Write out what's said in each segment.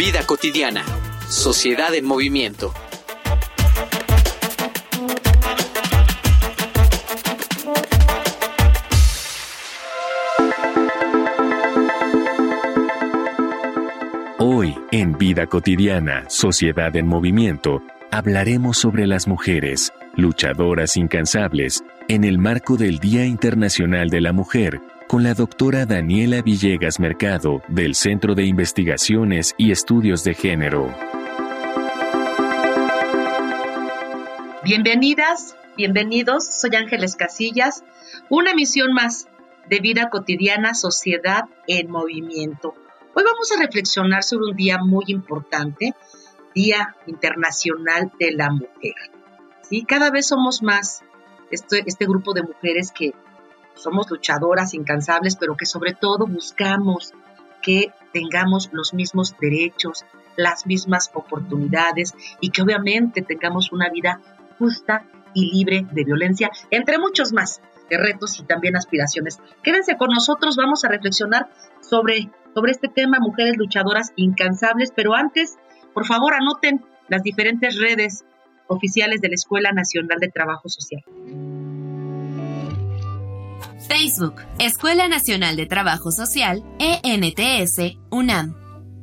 Vida Cotidiana, Sociedad en Movimiento. Hoy, en Vida Cotidiana, Sociedad en Movimiento, hablaremos sobre las mujeres, luchadoras incansables, en el marco del Día Internacional de la Mujer, con la doctora Daniela Villegas Mercado, del Centro de Investigaciones y Estudios de Género. Bienvenidas, bienvenidos, soy Ángeles Casillas, una emisión más de Vida Cotidiana, Sociedad en Movimiento. Hoy vamos a reflexionar sobre un día muy importante, Día Internacional de la Mujer. ¿Sí? Cada vez somos más este, este grupo de mujeres que somos luchadoras incansables, pero que sobre todo buscamos que tengamos los mismos derechos, las mismas oportunidades y que obviamente tengamos una vida justa y libre de violencia, entre muchos más retos y también aspiraciones. Quédense con nosotros, vamos a reflexionar sobre sobre este tema, mujeres luchadoras incansables, pero antes, por favor, anoten las diferentes redes oficiales de la Escuela Nacional de Trabajo Social. Facebook, Escuela Nacional de Trabajo Social, ENTS, UNAM.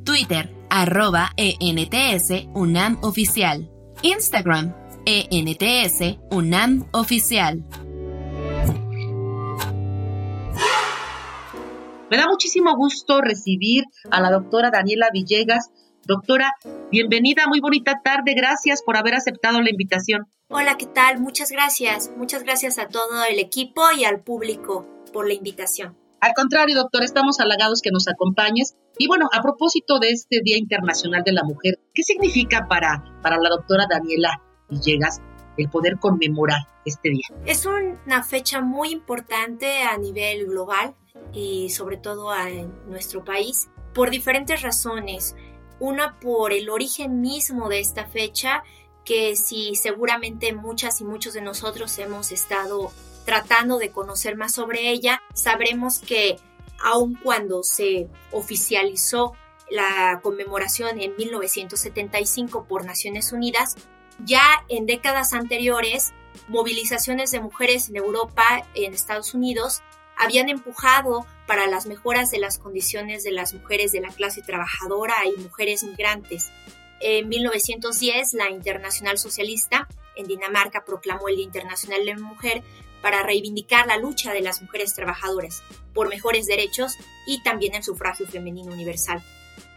Twitter, arroba ENTS, UNAM Oficial. Instagram, ENTS, UNAM Oficial. Me da muchísimo gusto recibir a la doctora Daniela Villegas. Doctora, bienvenida, muy bonita tarde, gracias por haber aceptado la invitación. Hola, ¿qué tal? Muchas gracias. Muchas gracias a todo el equipo y al público por la invitación. Al contrario, doctor, estamos halagados que nos acompañes. Y bueno, a propósito de este Día Internacional de la Mujer, ¿qué significa para, para la doctora Daniela Villegas el poder conmemorar este día? Es una fecha muy importante a nivel global y sobre todo en nuestro país por diferentes razones. Una por el origen mismo de esta fecha, que si seguramente muchas y muchos de nosotros hemos estado tratando de conocer más sobre ella, sabremos que aun cuando se oficializó la conmemoración en 1975 por Naciones Unidas, ya en décadas anteriores, movilizaciones de mujeres en Europa, en Estados Unidos, habían empujado para las mejoras de las condiciones de las mujeres de la clase trabajadora y mujeres migrantes. En 1910, la Internacional Socialista en Dinamarca proclamó el Día Internacional de la Mujer para reivindicar la lucha de las mujeres trabajadoras por mejores derechos y también el sufragio femenino universal.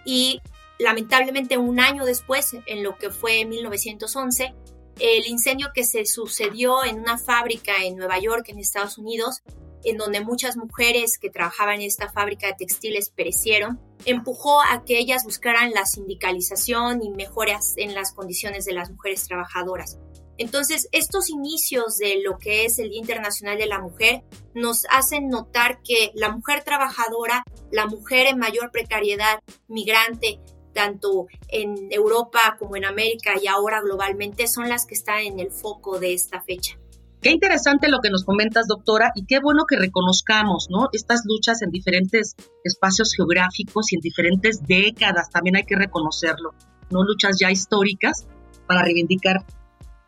Y lamentablemente un año después, en lo que fue 1911, el incendio que se sucedió en una fábrica en Nueva York, en Estados Unidos, en donde muchas mujeres que trabajaban en esta fábrica de textiles perecieron, empujó a que ellas buscaran la sindicalización y mejoras en las condiciones de las mujeres trabajadoras. Entonces, estos inicios de lo que es el Día Internacional de la Mujer nos hacen notar que la mujer trabajadora, la mujer en mayor precariedad, migrante, tanto en Europa como en América y ahora globalmente, son las que están en el foco de esta fecha. Qué interesante lo que nos comentas, doctora, y qué bueno que reconozcamos, ¿no? Estas luchas en diferentes espacios geográficos y en diferentes décadas, también hay que reconocerlo, ¿no? Luchas ya históricas para reivindicar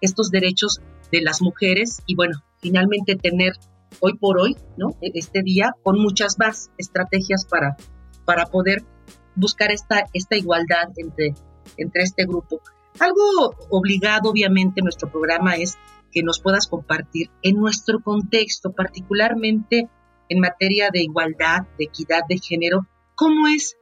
estos derechos de las mujeres y, bueno, finalmente tener hoy por hoy, ¿no? E-, este día con muchas más estrategias para, para poder buscar esta, esta igualdad entre, entre este grupo. Algo obligado, obviamente, nuestro programa es que nos puedas compartir en nuestro contexto, particularmente en materia de igualdad, de equidad de género, cómo es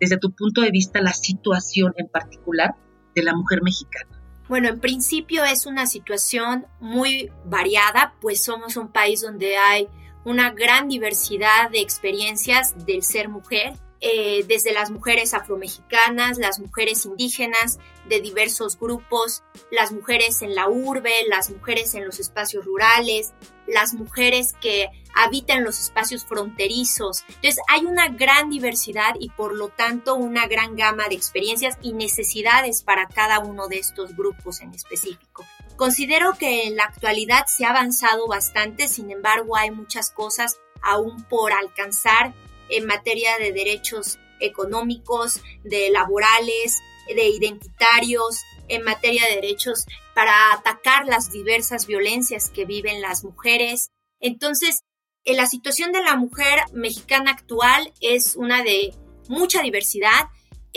desde tu punto de vista la situación en particular de la mujer mexicana. Bueno, en principio es una situación muy variada, pues somos un país donde hay una gran diversidad de experiencias del ser mujer eh, desde las mujeres afromexicanas, las mujeres indígenas de diversos grupos, las mujeres en la urbe, las mujeres en los espacios rurales, las mujeres que habitan los espacios fronterizos. Entonces hay una gran diversidad y por lo tanto una gran gama de experiencias y necesidades para cada uno de estos grupos en específico. Considero que en la actualidad se ha avanzado bastante, sin embargo hay muchas cosas aún por alcanzar en materia de derechos económicos, de laborales, de identitarios, en materia de derechos para atacar las diversas violencias que viven las mujeres. Entonces, en la situación de la mujer mexicana actual es una de mucha diversidad,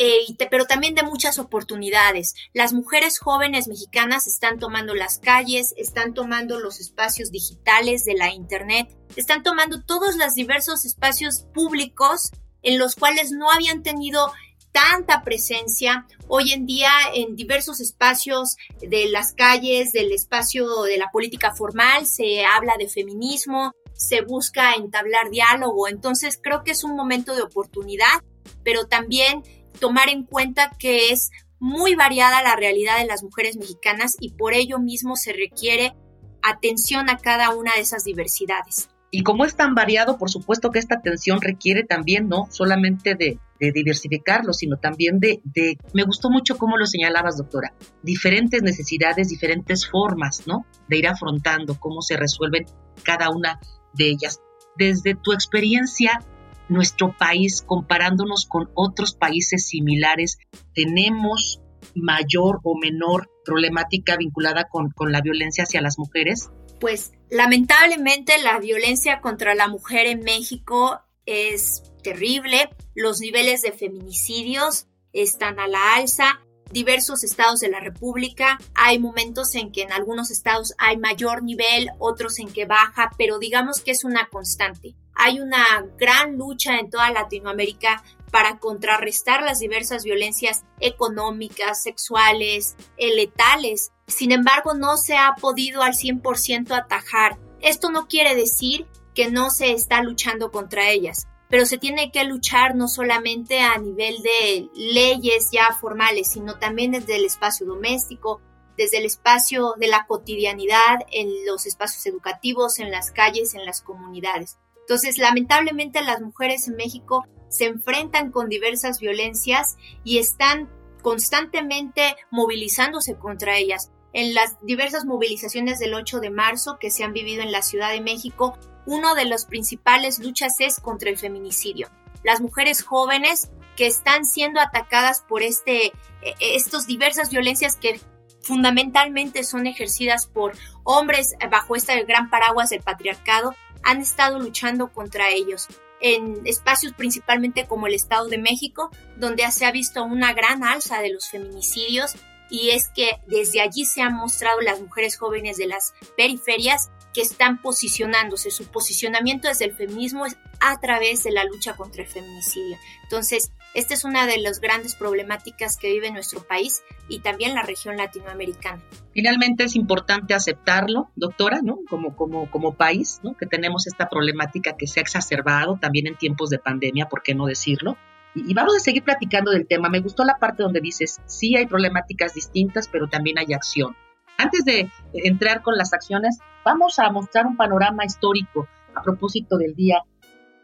eh, pero también de muchas oportunidades. Las mujeres jóvenes mexicanas están tomando las calles, están tomando los espacios digitales de la Internet, están tomando todos los diversos espacios públicos en los cuales no habían tenido tanta presencia hoy en día en diversos espacios de las calles, del espacio de la política formal, se habla de feminismo, se busca entablar diálogo, entonces creo que es un momento de oportunidad, pero también tomar en cuenta que es muy variada la realidad de las mujeres mexicanas y por ello mismo se requiere atención a cada una de esas diversidades. Y como es tan variado, por supuesto que esta atención requiere también, no solamente de, diversificarlo, sino también de, de, me gustó mucho cómo lo señalabas, doctora, diferentes necesidades, diferentes formas, ¿no? De ir afrontando cómo se resuelven cada una de ellas. Desde tu experiencia, nuestro país, comparándonos con otros países similares, tenemos mayor o menor problemática vinculada con, la violencia hacia las mujeres? Pues lamentablemente la violencia contra la mujer en México es terrible. Los niveles de feminicidios están a la alza. Diversos estados de la República. Hay momentos en que en algunos estados hay mayor nivel, otros en que baja, pero digamos que es una constante. Hay una gran lucha en toda Latinoamérica para contrarrestar las diversas violencias económicas, sexuales, eh, letales. Sin embargo, no se ha podido al 100% atajar. Esto no quiere decir que no se está luchando contra ellas, pero se tiene que luchar no solamente a nivel de leyes ya formales, sino también desde el espacio doméstico, desde el espacio de la cotidianidad, en los espacios educativos, en las calles, en las comunidades. Entonces, lamentablemente las mujeres en México se enfrentan con diversas violencias y están constantemente movilizándose contra ellas. En las diversas movilizaciones del 8 de marzo que se han vivido en la Ciudad de México, una de las principales luchas es contra el feminicidio. Las mujeres jóvenes que están siendo atacadas por este, e, e, estos diversas violencias que fundamentalmente son ejercidas por hombres bajo este gran paraguas del patriarcado, han estado luchando contra ellos en espacios principalmente como el Estado de México, donde se ha visto una gran alza de los feminicidios y es que desde allí se han mostrado las mujeres jóvenes de las periferias están posicionándose. Su posicionamiento desde el feminismo es a través de la lucha contra el feminicidio. Entonces, esta es una de las grandes problemáticas que vive nuestro país y también la región latinoamericana. Finalmente es importante aceptarlo, doctora, ¿no? Como, como, como país, ¿no? Que tenemos esta problemática que se ha exacerbado también en tiempos de pandemia, ¿por qué no decirlo? Y vamos a seguir platicando del tema. Me gustó la parte donde dices, sí hay problemáticas distintas, pero también hay acción. Antes de entrar con las acciones, vamos a mostrar un panorama histórico a propósito del Día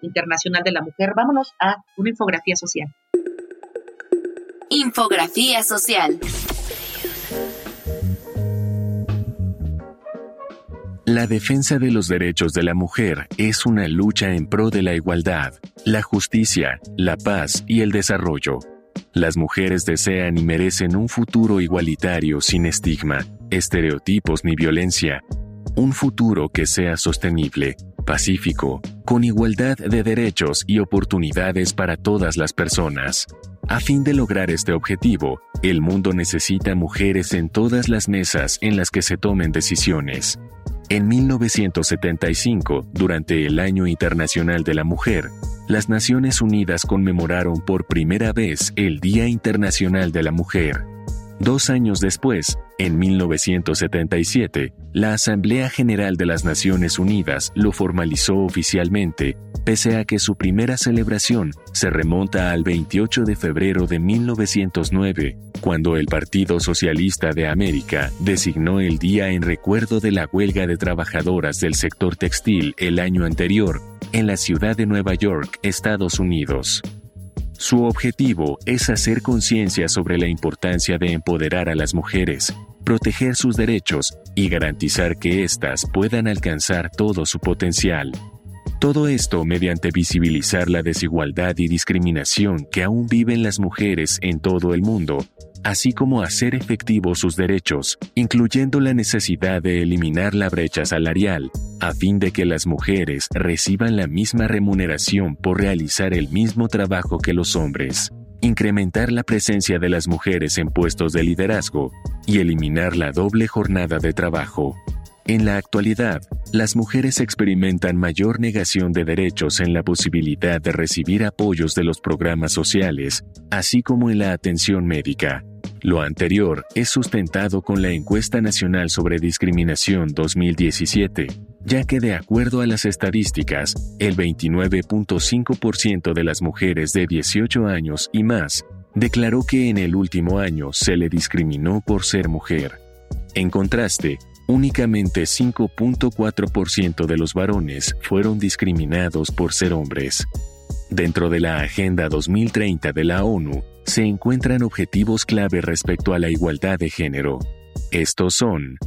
Internacional de la Mujer. Vámonos a una infografía social. Infografía social. La defensa de los derechos de la mujer es una lucha en pro de la igualdad, la justicia, la paz y el desarrollo. Las mujeres desean y merecen un futuro igualitario sin estigma, estereotipos ni violencia. Un futuro que sea sostenible, pacífico, con igualdad de derechos y oportunidades para todas las personas. A fin de lograr este objetivo, el mundo necesita mujeres en todas las mesas en las que se tomen decisiones. En 1975, durante el Año Internacional de la Mujer, las Naciones Unidas conmemoraron por primera vez el Día Internacional de la Mujer. Dos años después, en 1977, la Asamblea General de las Naciones Unidas lo formalizó oficialmente, pese a que su primera celebración se remonta al 28 de febrero de 1909, cuando el Partido Socialista de América designó el día en recuerdo de la huelga de trabajadoras del sector textil el año anterior en la ciudad de Nueva York, Estados Unidos. Su objetivo es hacer conciencia sobre la importancia de empoderar a las mujeres, proteger sus derechos y garantizar que éstas puedan alcanzar todo su potencial. Todo esto mediante visibilizar la desigualdad y discriminación que aún viven las mujeres en todo el mundo así como hacer efectivos sus derechos, incluyendo la necesidad de eliminar la brecha salarial, a fin de que las mujeres reciban la misma remuneración por realizar el mismo trabajo que los hombres, incrementar la presencia de las mujeres en puestos de liderazgo y eliminar la doble jornada de trabajo. En la actualidad, las mujeres experimentan mayor negación de derechos en la posibilidad de recibir apoyos de los programas sociales, así como en la atención médica. Lo anterior es sustentado con la Encuesta Nacional sobre Discriminación 2017, ya que de acuerdo a las estadísticas, el 29.5% de las mujeres de 18 años y más declaró que en el último año se le discriminó por ser mujer. En contraste, únicamente 5.4% de los varones fueron discriminados por ser hombres. Dentro de la Agenda 2030 de la ONU, se encuentran objetivos clave respecto a la igualdad de género. Estos son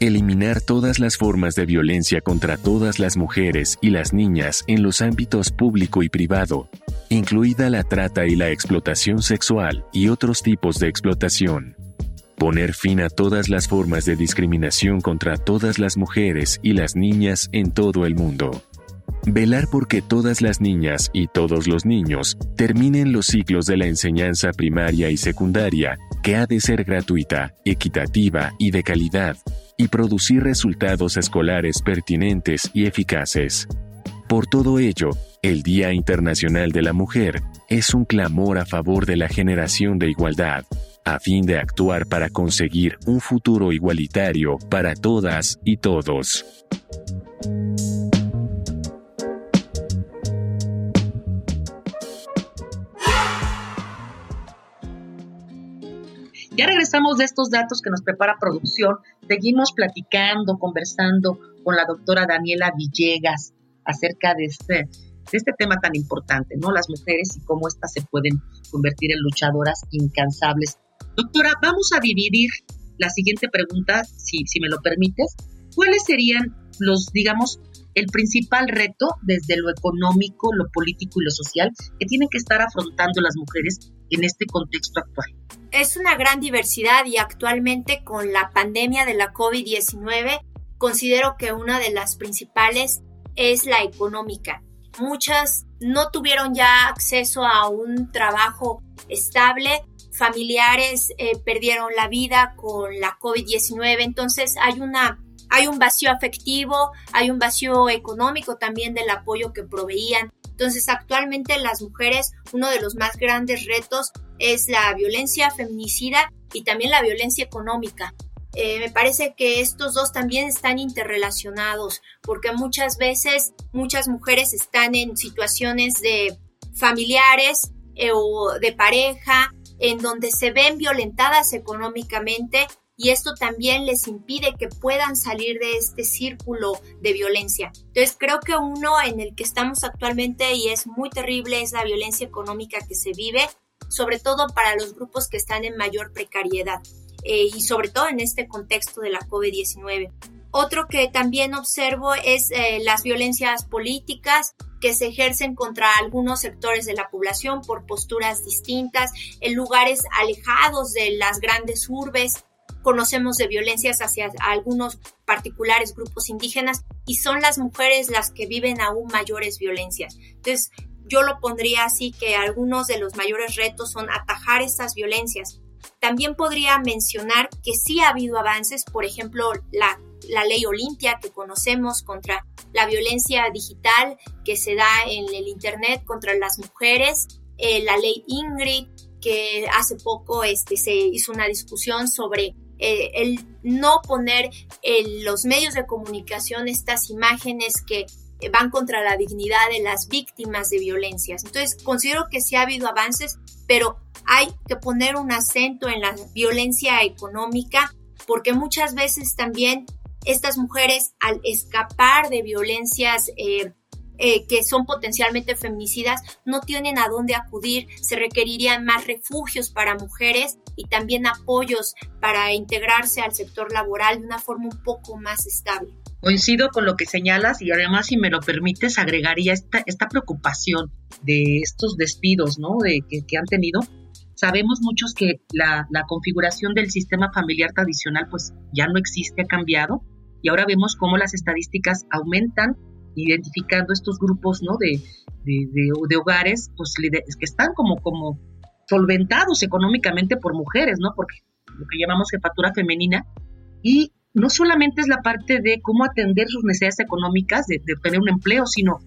eliminar todas las formas de violencia contra todas las mujeres y las niñas en los ámbitos público y privado, incluida la trata y la explotación sexual y otros tipos de explotación. Poner fin a todas las formas de discriminación contra todas las mujeres y las niñas en todo el mundo. Velar porque todas las niñas y todos los niños terminen los ciclos de la enseñanza primaria y secundaria, que ha de ser gratuita, equitativa y de calidad, y producir resultados escolares pertinentes y eficaces. Por todo ello, el Día Internacional de la Mujer es un clamor a favor de la generación de igualdad, a fin de actuar para conseguir un futuro igualitario para todas y todos. Ya regresamos de estos datos que nos prepara producción. Seguimos platicando, conversando con la doctora Daniela Villegas acerca de este, de este tema tan importante, ¿no? Las mujeres y cómo éstas se pueden convertir en luchadoras incansables. Doctora, vamos a dividir la siguiente pregunta, si, si me lo permites. ¿Cuáles serían los, digamos, el principal reto desde lo económico, lo político y lo social que tienen que estar afrontando las mujeres en este contexto actual? Es una gran diversidad y actualmente con la pandemia de la COVID-19 considero que una de las principales es la económica. Muchas no tuvieron ya acceso a un trabajo estable, familiares eh, perdieron la vida con la COVID-19, entonces hay una hay un vacío afectivo, hay un vacío económico también del apoyo que proveían. Entonces, actualmente las mujeres, uno de los más grandes retos es la violencia feminicida y también la violencia económica. Eh, me parece que estos dos también están interrelacionados porque muchas veces muchas mujeres están en situaciones de familiares eh, o de pareja en donde se ven violentadas económicamente y esto también les impide que puedan salir de este círculo de violencia. Entonces creo que uno en el que estamos actualmente y es muy terrible es la violencia económica que se vive, sobre todo para los grupos que están en mayor precariedad eh, y sobre todo en este contexto de la COVID-19. Otro que también observo es eh, las violencias políticas que se ejercen contra algunos sectores de la población por posturas distintas en lugares alejados de las grandes urbes conocemos de violencias hacia algunos particulares grupos indígenas y son las mujeres las que viven aún mayores violencias. Entonces, yo lo pondría así que algunos de los mayores retos son atajar estas violencias. También podría mencionar que sí ha habido avances, por ejemplo, la, la ley Olimpia que conocemos contra la violencia digital que se da en el Internet contra las mujeres, eh, la ley Ingrid, que hace poco este, se hizo una discusión sobre eh, el no poner en los medios de comunicación estas imágenes que van contra la dignidad de las víctimas de violencias. Entonces, considero que sí ha habido avances, pero hay que poner un acento en la violencia económica, porque muchas veces también estas mujeres, al escapar de violencias eh, eh, que son potencialmente feminicidas no tienen a dónde acudir, se requerirían más refugios para mujeres y también apoyos para integrarse al sector laboral de una forma un poco más estable. Coincido con lo que señalas y además, si me lo permites, agregaría esta, esta preocupación de estos despidos ¿no? de, que, han tenido. Sabemos muchos que la, la configuración del sistema familiar tradicional pues ya no existe, ha cambiado y ahora vemos cómo las estadísticas aumentan identificando estos grupos ¿no? de, de, hogares pues, que están como, como solventados económicamente por mujeres, ¿no? porque lo que llamamos jefatura femenina, y no solamente es la parte de cómo atender sus necesidades económicas, de, de tener un empleo, sino,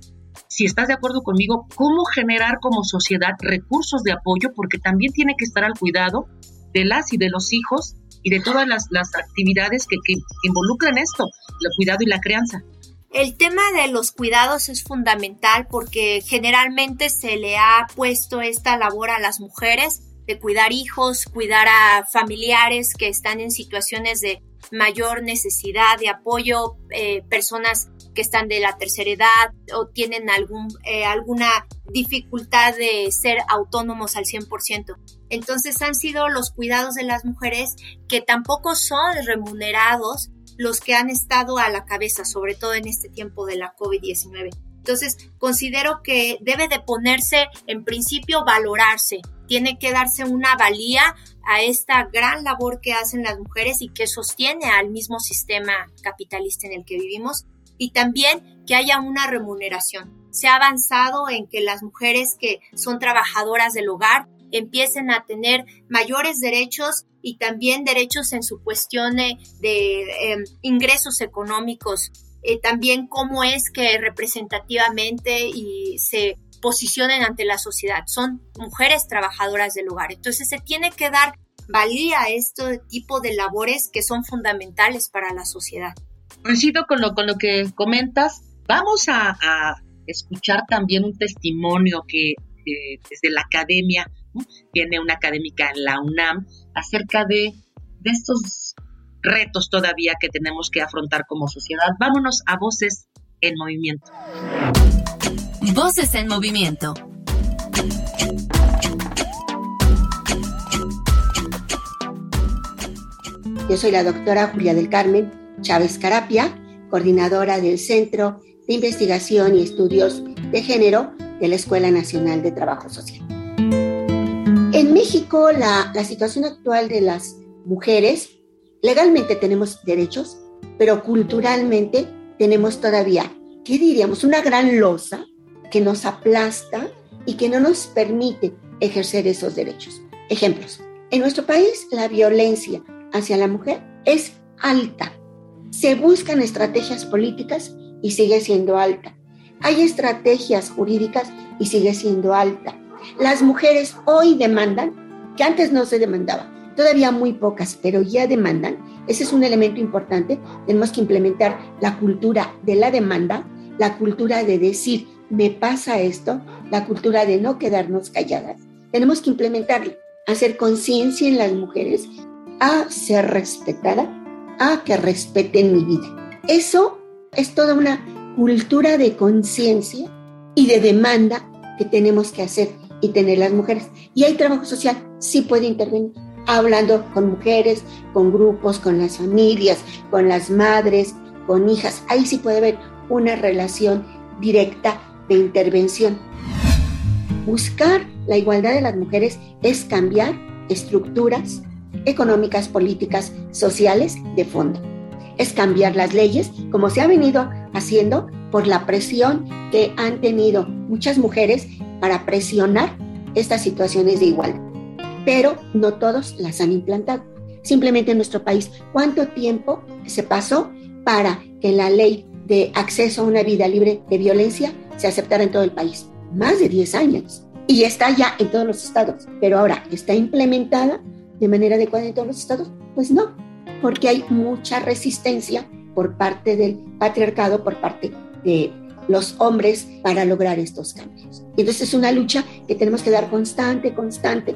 si estás de acuerdo conmigo, cómo generar como sociedad recursos de apoyo, porque también tiene que estar al cuidado de las y de los hijos y de todas las, las actividades que, que, involucran esto, el cuidado y la crianza. El tema de los cuidados es fundamental porque generalmente se le ha puesto esta labor a las mujeres de cuidar hijos, cuidar a familiares que están en situaciones de mayor necesidad de apoyo, eh, personas que están de la tercera edad o tienen algún, eh, alguna dificultad de ser autónomos al 100%. Entonces han sido los cuidados de las mujeres que tampoco son remunerados los que han estado a la cabeza, sobre todo en este tiempo de la COVID-19. Entonces, considero que debe de ponerse, en principio, valorarse. Tiene que darse una valía a esta gran labor que hacen las mujeres y que sostiene al mismo sistema capitalista en el que vivimos. Y también que haya una remuneración. Se ha avanzado en que las mujeres que son trabajadoras del hogar empiecen a tener mayores derechos y también derechos en su cuestión de, em, ingresos económicos. Eh, también cómo es que representativamente y se posicionen ante la sociedad. Son mujeres trabajadoras del hogar. Entonces se tiene que dar valía a este tipo de labores que son fundamentales para la sociedad. Coincido con lo, con lo que comentas. Vamos a, escuchar también un testimonio que desde la academia tiene una académica en la UNAM acerca de, estos retos todavía que tenemos que afrontar como sociedad. Vámonos a Voces en Movimiento. Voces en Movimiento. Yo soy la doctora Julia del Carmen Chávez Carapia, coordinadora del Centro de Investigación y Estudios de Género de la Escuela Nacional de Trabajo Social. En México, la, situación actual de las mujeres, legalmente tenemos derechos, pero culturalmente tenemos todavía, ¿qué diríamos? Una gran losa que nos aplasta y que no nos permite ejercer esos derechos. Ejemplos. En nuestro país, la violencia hacia la mujer es alta. Se buscan estrategias políticas y sigue siendo alta. Hay estrategias jurídicas y sigue siendo alta. Las mujeres hoy demandan, que antes no se demandaba, todavía muy pocas, pero ya demandan. Ese es un elemento importante. Tenemos que implementar la cultura de la demanda, la cultura de decir, me pasa esto, la cultura de no quedarnos calladas. Tenemos que implementarla, hacer conciencia en las mujeres a ser respetada, a que respeten mi vida. Eso es toda una cultura de conciencia y de demanda que tenemos que hacer y tener las mujeres. Y hay trabajo social, sí puede intervenir, hablando con mujeres, con grupos, con las familias, con las madres, con hijas. Ahí sí puede haber una relación directa de intervención. Buscar la igualdad de las mujeres es cambiar estructuras económicas, políticas, sociales de fondo. Es cambiar las leyes como se ha venido haciendo por la presión que han tenido muchas mujeres para presionar estas situaciones de igualdad. Pero no todos las han implantado. Simplemente en nuestro país, ¿cuánto tiempo se pasó para que la ley de acceso a una vida libre de violencia se aceptara en todo el país? Más de 10 años. y está ya en todos los estados. Pero ahora, ¿está implementada de manera adecuada en todos los estados? Pues no, porque hay mucha resistencia por parte del patriarcado, por parte de los hombres para lograr estos cambios. Entonces es una lucha que tenemos que dar constante, constante,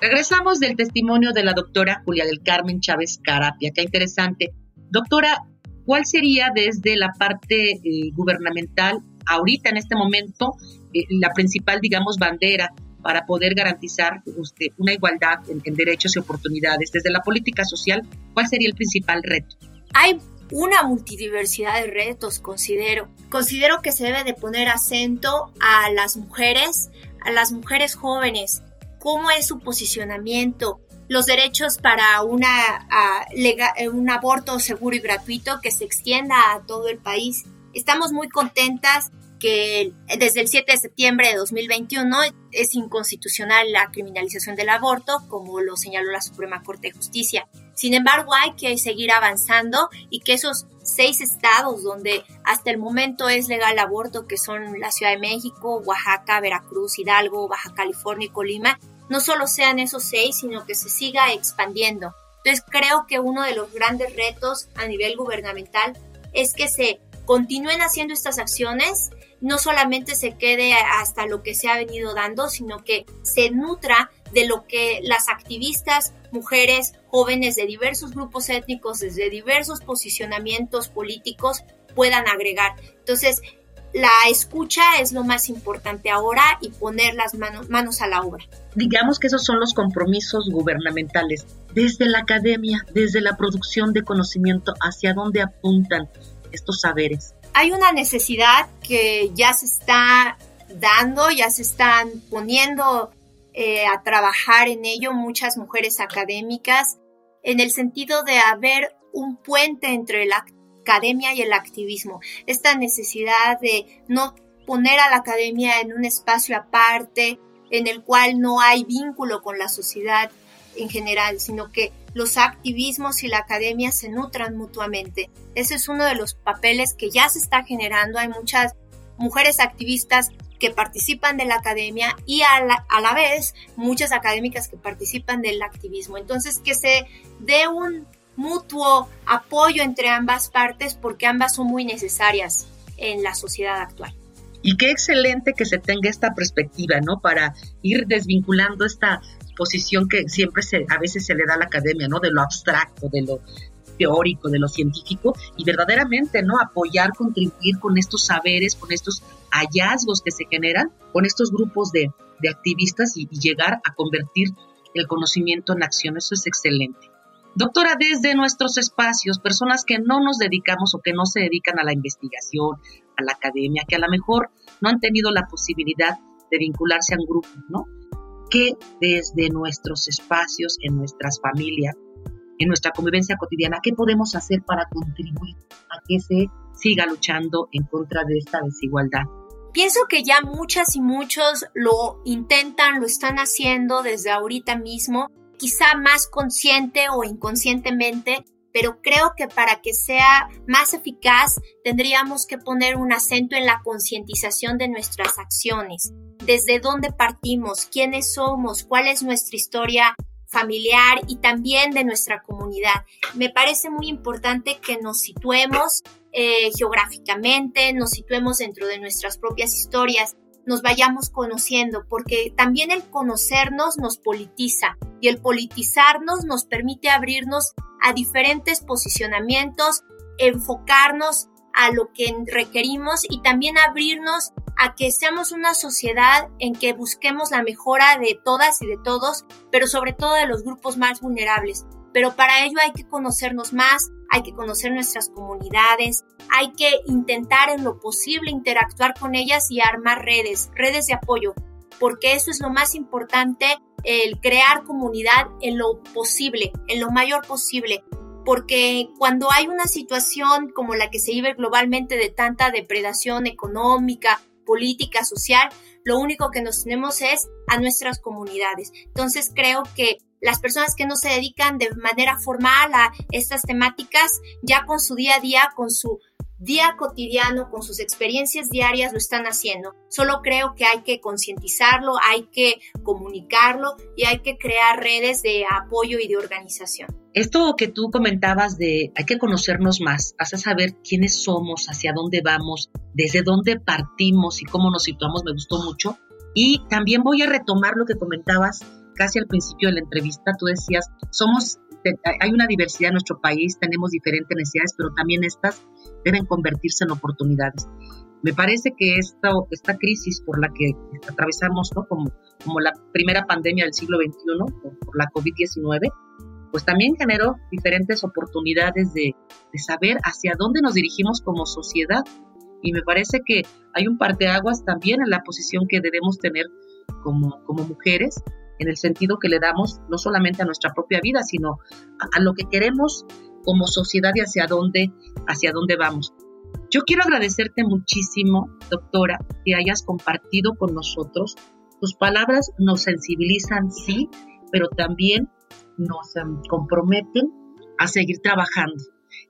Regresamos del testimonio de la doctora Julia del Carmen Chávez Carapia. Qué interesante. Doctora, ¿cuál sería desde la parte eh, gubernamental, ahorita en este momento, eh, la principal, digamos, bandera para poder garantizar usted, una igualdad en, derechos y oportunidades? Desde la política social, ¿cuál sería el principal reto? Hay una multidiversidad de retos, considero. Considero que se debe de poner acento a las mujeres, a las mujeres jóvenes, cómo es su posicionamiento, los derechos para una, eh, un aborto seguro y gratuito que se extienda a todo el país. Estamos muy contentas que desde el 7 de septiembre de 2021 es inconstitucional la criminalización del aborto, como lo señaló la Suprema Corte de Justicia. Sin embargo, hay que seguir avanzando y que esos seis estados donde hasta el momento es legal el aborto, que son la Ciudad de México, Oaxaca, Veracruz, Hidalgo, Baja California y Colima, no solo sean esos seis, sino que se siga expandiendo. Entonces creo que uno de los grandes retos a nivel gubernamental es que se continúen haciendo estas acciones, no solamente se quede hasta lo que se ha venido dando, sino que se nutra de lo que las activistas, mujeres, jóvenes de diversos grupos étnicos, desde diversos posicionamientos políticos puedan agregar. Entonces, la escucha es lo más importante ahora y poner las manos, manos a la obra. Digamos que esos son los compromisos gubernamentales. Desde la academia, desde la producción de conocimiento, ¿hacia dónde apuntan estos saberes? Hay una necesidad que ya se está dando, ya se están poniendo eh, a trabajar en ello muchas mujeres académicas, en el sentido de haber un puente entre la academia y el activismo. Esta necesidad de no poner a la academia en un espacio aparte, en el cual no hay vínculo con la sociedad en general, sino que los activismos y la academia se nutran mutuamente. Ese es uno de los papeles que ya se está generando. Hay muchas mujeres activistas que participan de la academia y a la, a la vez muchas académicas que participan del activismo. Entonces, que se dé un mutuo apoyo entre ambas partes porque ambas son muy necesarias en la sociedad actual. Y qué excelente que se tenga esta perspectiva, ¿no? Para ir desvinculando esta posición que siempre se, a veces se le da a la academia, ¿no? De lo abstracto, de lo teórico, de lo científico, y verdaderamente, ¿no? Apoyar, contribuir con estos saberes, con estos hallazgos que se generan, con estos grupos de, activistas y llegar a convertir el conocimiento en acción. Eso es excelente. Doctora, desde nuestros espacios, personas que no nos dedicamos o que no se dedican a la investigación, a la academia, que a lo mejor no han tenido la posibilidad de vincularse a un grupo, ¿no? Que desde nuestros espacios, en nuestras familias, en nuestra convivencia cotidiana, ¿qué podemos hacer para contribuir a que se siga luchando en contra de esta desigualdad? Pienso que ya muchas y muchos lo intentan, lo están haciendo desde ahorita mismo quizá más consciente o inconscientemente, pero creo que para que sea más eficaz tendríamos que poner un acento en la concientización de nuestras acciones, desde dónde partimos, quiénes somos, cuál es nuestra historia familiar y también de nuestra comunidad. Me parece muy importante que nos situemos eh, geográficamente, nos situemos dentro de nuestras propias historias, nos vayamos conociendo, porque también el conocernos nos politiza y el politizarnos nos permite abrirnos a diferentes posicionamientos, enfocarnos a lo que requerimos y también abrirnos a que seamos una sociedad en que busquemos la mejora de todas y de todos, pero sobre todo de los grupos más vulnerables. Pero para ello hay que conocernos más, hay que conocer nuestras comunidades, hay que intentar en lo posible interactuar con ellas y armar redes, redes de apoyo, porque eso es lo más importante, el crear comunidad en lo posible, en lo mayor posible, porque cuando hay una situación como la que se vive globalmente de tanta depredación económica, política social, lo único que nos tenemos es a nuestras comunidades. Entonces creo que las personas que no se dedican de manera formal a estas temáticas, ya con su día a día, con su día cotidiano, con sus experiencias diarias, lo están haciendo. Solo creo que hay que concientizarlo, hay que comunicarlo y hay que crear redes de apoyo y de organización. Esto que tú comentabas de hay que conocernos más, hace saber quiénes somos, hacia dónde vamos, desde dónde partimos y cómo nos situamos, me gustó mucho. Y también voy a retomar lo que comentabas casi al principio de la entrevista. Tú decías, somos hay una diversidad en nuestro país, tenemos diferentes necesidades, pero también estas deben convertirse en oportunidades. Me parece que esta, crisis por la que atravesamos, ¿no? como, como la primera pandemia del siglo XXI, por, la COVID-19, pues también generó diferentes oportunidades de, de, saber hacia dónde nos dirigimos como sociedad. Y me parece que hay un parteaguas también en la posición que debemos tener como, como mujeres en el sentido que le damos no solamente a nuestra propia vida, sino a, lo que queremos como sociedad y hacia dónde, hacia dónde vamos. Yo quiero agradecerte muchísimo, doctora, que hayas compartido con nosotros. Tus palabras nos sensibilizan, sí, pero también nos em, comprometen a seguir trabajando.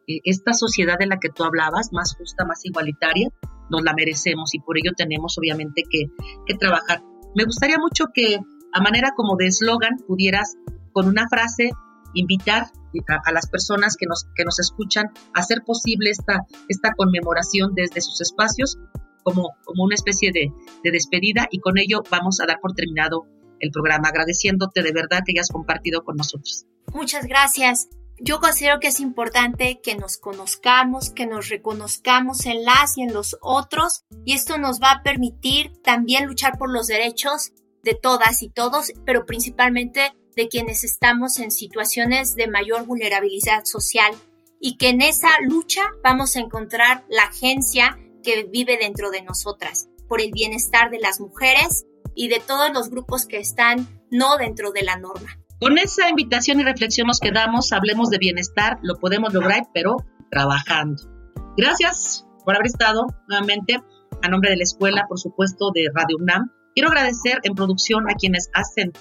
Eh, esta sociedad de la que tú hablabas, más justa, más igualitaria, nos la merecemos y por ello tenemos obviamente que, que trabajar. Me gustaría mucho que a manera como de eslogan pudieras con una frase invitar a, las personas que nos, que nos escuchan a hacer posible esta, esta conmemoración desde sus espacios como, como una especie de, de despedida y con ello vamos a dar por terminado el programa, agradeciéndote de verdad que hayas compartido con nosotros. Muchas gracias. Yo considero que es importante que nos conozcamos, que nos reconozcamos en las y en los otros, y esto nos va a permitir también luchar por los derechos de todas y todos, pero principalmente de quienes estamos en situaciones de mayor vulnerabilidad social y que en esa lucha vamos a encontrar la agencia que vive dentro de nosotras, por el bienestar de las mujeres y de todos los grupos que están no dentro de la norma. Con esa invitación y reflexión nos quedamos, hablemos de bienestar, lo podemos lograr, pero trabajando. Gracias por haber estado nuevamente a nombre de la escuela, por supuesto, de Radio UNAM Quiero agradecer en producción a quienes hacen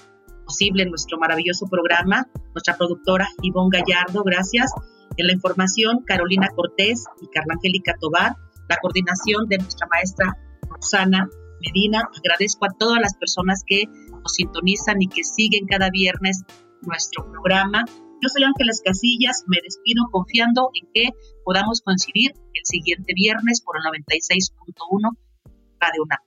posible nuestro maravilloso programa, nuestra productora Ivonne Gallardo, gracias. En la información, Carolina Cortés y Carla Angélica Tobar, la coordinación de nuestra maestra Rosana Medina. Agradezco a todas las personas que nos sintonizan y que siguen cada viernes nuestro programa. Yo soy Ángeles Casillas, me despido confiando en que podamos coincidir el siguiente viernes por el 96.1 Radio UNAM.